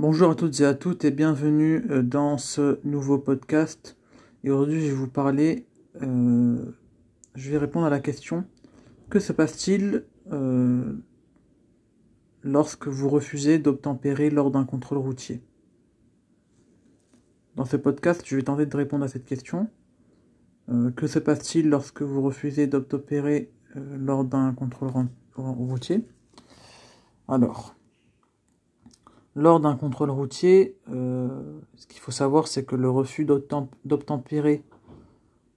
Bonjour à toutes et à toutes et bienvenue euh, dans ce nouveau podcast. Et aujourd'hui, je vais vous parler, euh, je vais répondre à la question que se passe-t-il euh, lorsque vous refusez d'obtempérer lors d'un contrôle routier? Dans ce podcast, je vais tenter de répondre à cette question. que se passe-t-il lorsque vous refusez d'obtempérer lors d'un contrôle routier? Alors, lors d'un contrôle routier, euh, ce qu'il faut savoir, c'est que le refus d'obtempérer,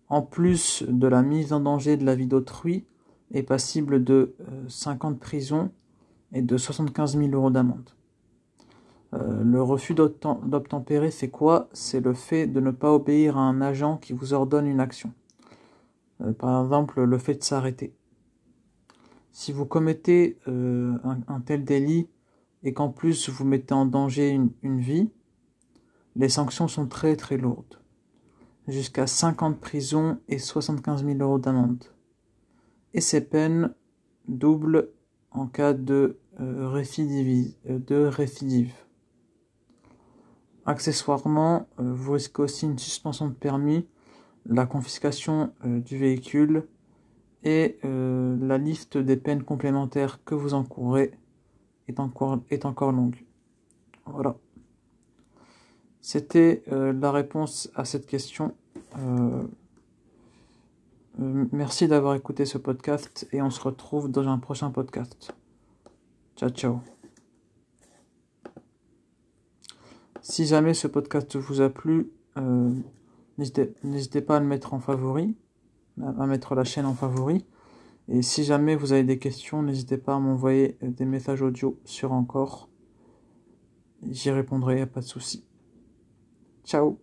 en plus de la mise en danger de la vie d'autrui, est passible de 5 euh, ans de prison et de 75 000 euros d'amende. Euh, le refus d'obtempérer, c'est quoi? C'est le fait de ne pas obéir à un agent qui vous ordonne une action. par exemple, le fait de s'arrêter. Si vous commettez un tel délit et qu'en plus vous mettez en danger une, vie, les sanctions sont très très lourdes. Jusqu'à 5 ans de prison et 75 000 euros d'amende. Et ces peines doublent en cas de, euh, euh, de récidive. Accessoirement, euh, vous risquez aussi une suspension de permis, la confiscation du véhicule et la liste des peines complémentaires que vous encourez est encore, est encore longue. Voilà. C'était euh, la réponse à cette question. Euh, euh, merci d'avoir écouté ce podcast et on se retrouve dans un prochain podcast. Ciao ciao. Si jamais ce podcast vous a plu, n'hésitez pas à le mettre en favori, à mettre la chaîne en favori. Et si jamais vous avez des questions, n'hésitez pas à m'envoyer des messages audio sur encore. J'y répondrai, pas de souci. Ciao